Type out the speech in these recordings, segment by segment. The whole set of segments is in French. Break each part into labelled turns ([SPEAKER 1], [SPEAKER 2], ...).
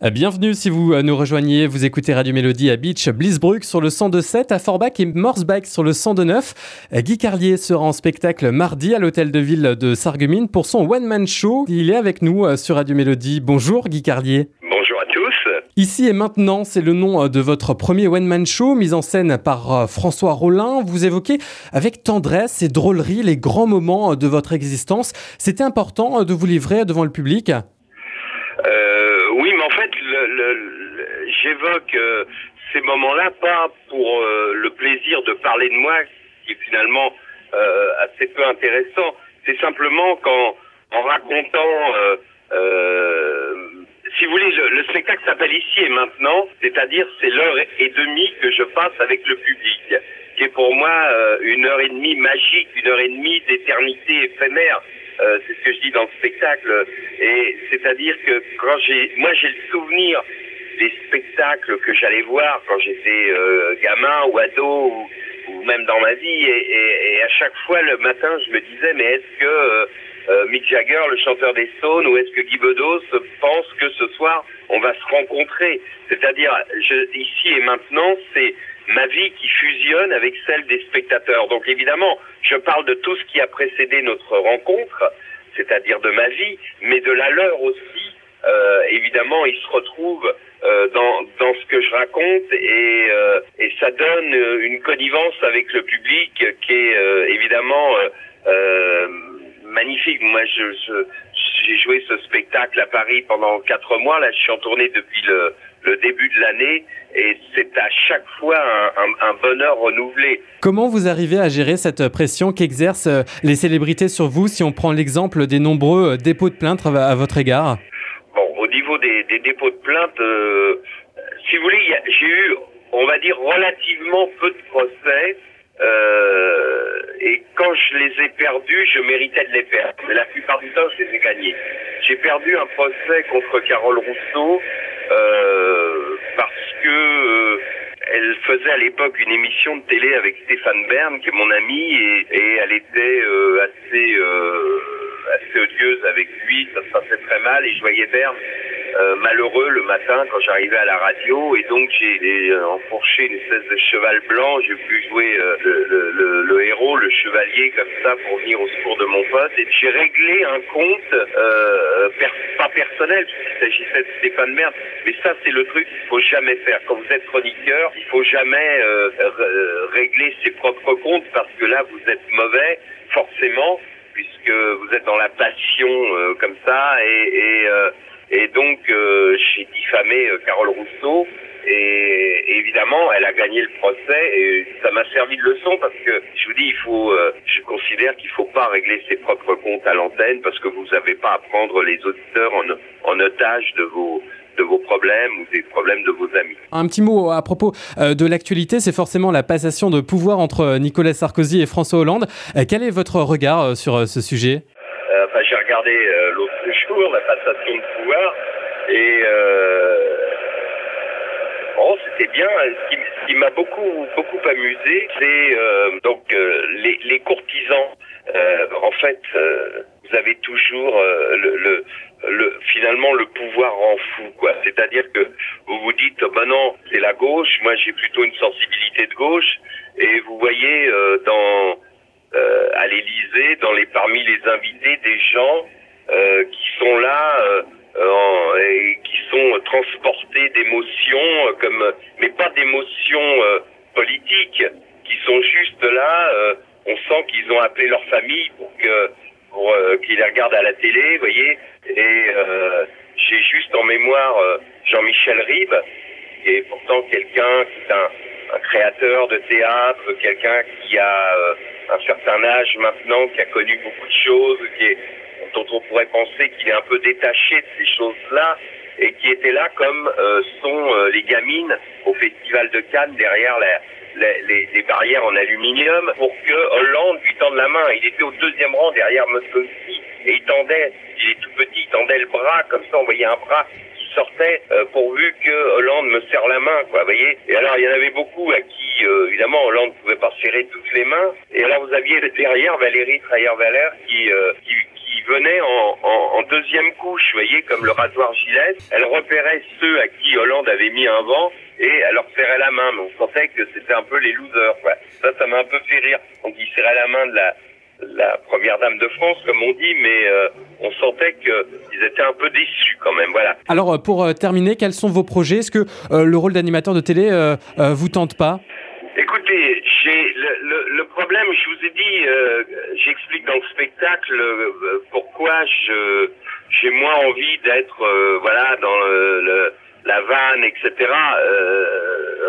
[SPEAKER 1] Bienvenue si vous nous rejoignez, vous écoutez Radio Mélodie à Beach, Blisbruck sur le 102.7, à Forbach et Morsbach sur le 102.9. Guy Carlier sera en spectacle mardi à l'hôtel de ville de Sarreguemines pour son one-man show. Il est avec nous euh, sur Radio Mélodie. Bonjour Guy Carlier.
[SPEAKER 2] Bonjour à tous.
[SPEAKER 1] Ici et maintenant, c'est le nom euh, de votre premier one-man show mis en scène par euh, François Rollin. Vous évoquez avec tendresse et drôlerie les grands moments de votre existence. C'était important de vous livrer devant le public
[SPEAKER 2] oui, mais en fait, le, j'évoque euh, ces moments-là pas pour euh, le plaisir de parler de moi, qui est finalement euh, assez peu intéressant. C'est simplement qu'en en racontant, si vous voulez, le, le spectacle s'appelle Ici et Maintenant, c'est-à-dire c'est l'heure et demie que je passe avec le public, qui est pour moi une heure et demie magique, une heure et demie d'éternité éphémère. Euh, c'est ce que je dis dans le spectacle. Et c'est-à-dire que quand j'ai, moi j'ai le souvenir des spectacles que j'allais voir quand j'étais euh, gamin ou ado ou, même dans ma vie. Et, et, à chaque fois le matin, je me disais mais est-ce que euh, Mick Jagger, le chanteur des Stones, ou est-ce que Guy Bedos pense que ce soir on va se rencontrer? C'est-à-dire, ici et maintenant, c'est ma vie qui fusionne avec celle des spectateurs. Donc évidemment, je parle de tout ce qui a précédé notre rencontre, c'est-à-dire de ma vie, mais de la leur aussi. Euh, évidemment, ils se retrouvent euh, dans, dans ce que je raconte et, euh, et ça donne une connivence avec le public qui est euh, évidemment euh, magnifique. Moi, je, j'ai joué ce spectacle à Paris pendant quatre mois. Là, je suis en tournée depuis le, le début de l'année et c'est à chaque fois un, bonheur renouvelé.
[SPEAKER 1] Comment vous arrivez à gérer cette pression qu'exercent euh, les célébrités sur vous si on prend l'exemple des nombreux euh, dépôts de plaintes à votre égard?
[SPEAKER 2] Des, dépôts de plaintes, euh, si vous voulez, j'ai eu, on va dire, relativement peu de procès. et quand je les ai perdus, je méritais de les perdre. Mais la plupart du temps, je les ai gagnés. J'ai perdu un procès contre Carole Rousseau euh, parce que euh, elle faisait à l'époque une émission de télé avec Stéphane Bern, qui est mon ami, et, elle était euh, assez assez odieuse avec lui, ça se passait très mal, et je voyais Bern euh, malheureux le matin quand j'arrivais à la radio et donc j'ai euh, enfourché une espèce de cheval blanc, j'ai pu jouer euh, le, le, le, héros, le chevalier comme ça pour venir au secours de mon pote. Et j'ai réglé un compte pas personnel puisqu'il s'agissait de Stéphane Merde, mais ça c'est le truc qu'il faut jamais faire. Quand vous êtes chroniqueur, il faut jamais régler ses propres comptes parce que là vous êtes mauvais forcément puisque vous êtes dans la passion comme ça et, et et donc, euh, j'ai diffamé euh, Carole Rousseau. Et, évidemment, elle a gagné le procès et ça m'a servi de leçon parce que je vous dis, il faut, euh, je considère qu'il faut pas régler ses propres comptes à l'antenne parce que vous n'avez pas à prendre les auditeurs en, en otage de vos de vos problèmes ou des problèmes de vos amis.
[SPEAKER 1] Un petit mot à propos de l'actualité, c'est forcément la passation de pouvoir entre Nicolas Sarkozy et François Hollande. quel est votre regard sur ce sujet
[SPEAKER 2] Enfin, j'ai regardé l'autre jour la passation de pouvoir et euh, bon, c'était bien. Ce qui, m'a beaucoup beaucoup amusé, c'est euh, donc euh, les, les, courtisans. en fait, vous avez toujours le, le, le, finalement le pouvoir en fou, quoi. C'est-à-dire que vous vous dites, oh, ben non, c'est la gauche. Moi, j'ai plutôt une sensibilité de gauche. Et vous voyez dans à l'Élysée, dans les parmi les invités, des gens qui sont là euh, et qui sont transportés d'émotions, euh, comme, mais pas d'émotions euh, politiques, qui sont juste là. on sent qu'ils ont appelé leur famille pour que pour qu'ils les regardent à la télé, vous voyez. Et j'ai juste en mémoire Jean-Michel Ribes, qui est pourtant quelqu'un qui est un, un, créateur de théâtre, quelqu'un qui a un certain âge maintenant, qui a connu beaucoup de choses, qui est dont on pourrait penser qu'il est un peu détaché de ces choses-là et qui était là comme euh, sont euh, les gamines au Festival de Cannes derrière les, barrières en aluminium pour que Hollande lui tende la main. Il était au deuxième rang derrière Moscovici et il tendait, il est tout petit, il tendait le bras comme ça, on voyait un bras qui sortait euh, pourvu que Hollande me serre la main, quoi, voyez. Et alors il y en avait beaucoup à qui, évidemment, Hollande ne pouvait pas serrer toutes les mains. Et alors vous aviez derrière Valérie Trayer-Valère qui, qui venait en, deuxième couche, voyez, comme le rasoir gilet. Elle repérait ceux à qui Hollande avait mis un vent et elle leur serrait la main. On sentait que c'était un peu les losers. Ça, ça m'a un peu fait rire. Donc il serrait la main de la, la première dame de France, comme on dit, mais euh, on sentait qu'ils étaient un peu déçus quand même. Voilà.
[SPEAKER 1] Alors, euh, pour euh, terminer, quels sont vos projets? Est-ce que le rôle d'animateur de télé vous tente pas
[SPEAKER 2] Écoutez, j'ai le, le, problème, je vous ai dit, j'explique dans le spectacle pourquoi je j'ai moins envie d'être voilà dans la vanne, etc.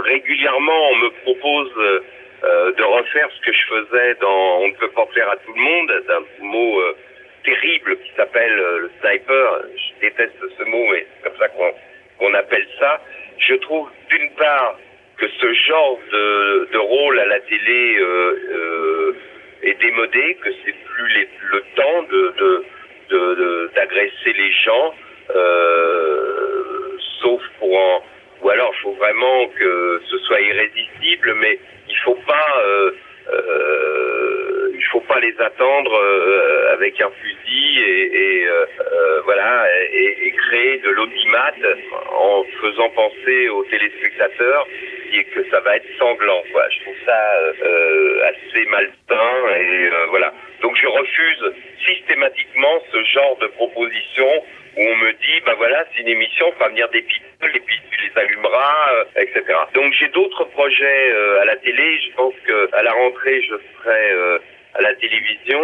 [SPEAKER 2] régulièrement, on me propose euh, de refaire ce que je faisais dans On ne peut pas faire à tout le monde, d'un mot euh, terrible qui s'appelle euh, le sniper. Je déteste ce mot, mais c'est comme ça qu'on appelle ça. Je trouve d'une part que ce genre de rôle à la télé est démodé, que c'est plus les, le temps de d'agresser les gens, sauf pour en ou alors il faut vraiment que ce soit irrésistible, mais il faut pas, euh, euh, il faut pas les attendre euh, avec un fusil et, et euh, voilà et, et, créer de l'audimat en faisant penser aux téléspectateurs et que ça va être sanglant. Quoi. Je trouve ça assez malsain et voilà. Donc je refuse systématiquement ce genre de proposition où on me dit, bah voilà, c'est une émission, on va venir des people, et puis tu les allumeras, euh, etc. Donc j'ai d'autres projets euh, à la télé. Je pense que à la rentrée, je serai euh, à la télévision,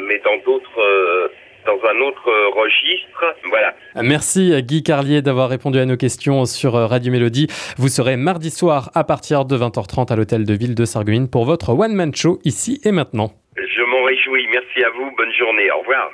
[SPEAKER 2] mais dans d'autres dans un autre registre. Voilà.
[SPEAKER 1] Merci Guy Carlier d'avoir répondu à nos questions sur Radio Mélodie. Vous serez mardi soir à partir de 20h30 à l'hôtel de ville de Sarreguemines pour votre one man show ici et maintenant.
[SPEAKER 2] Je m'en réjouis. Merci à vous. Bonne journée. Au revoir.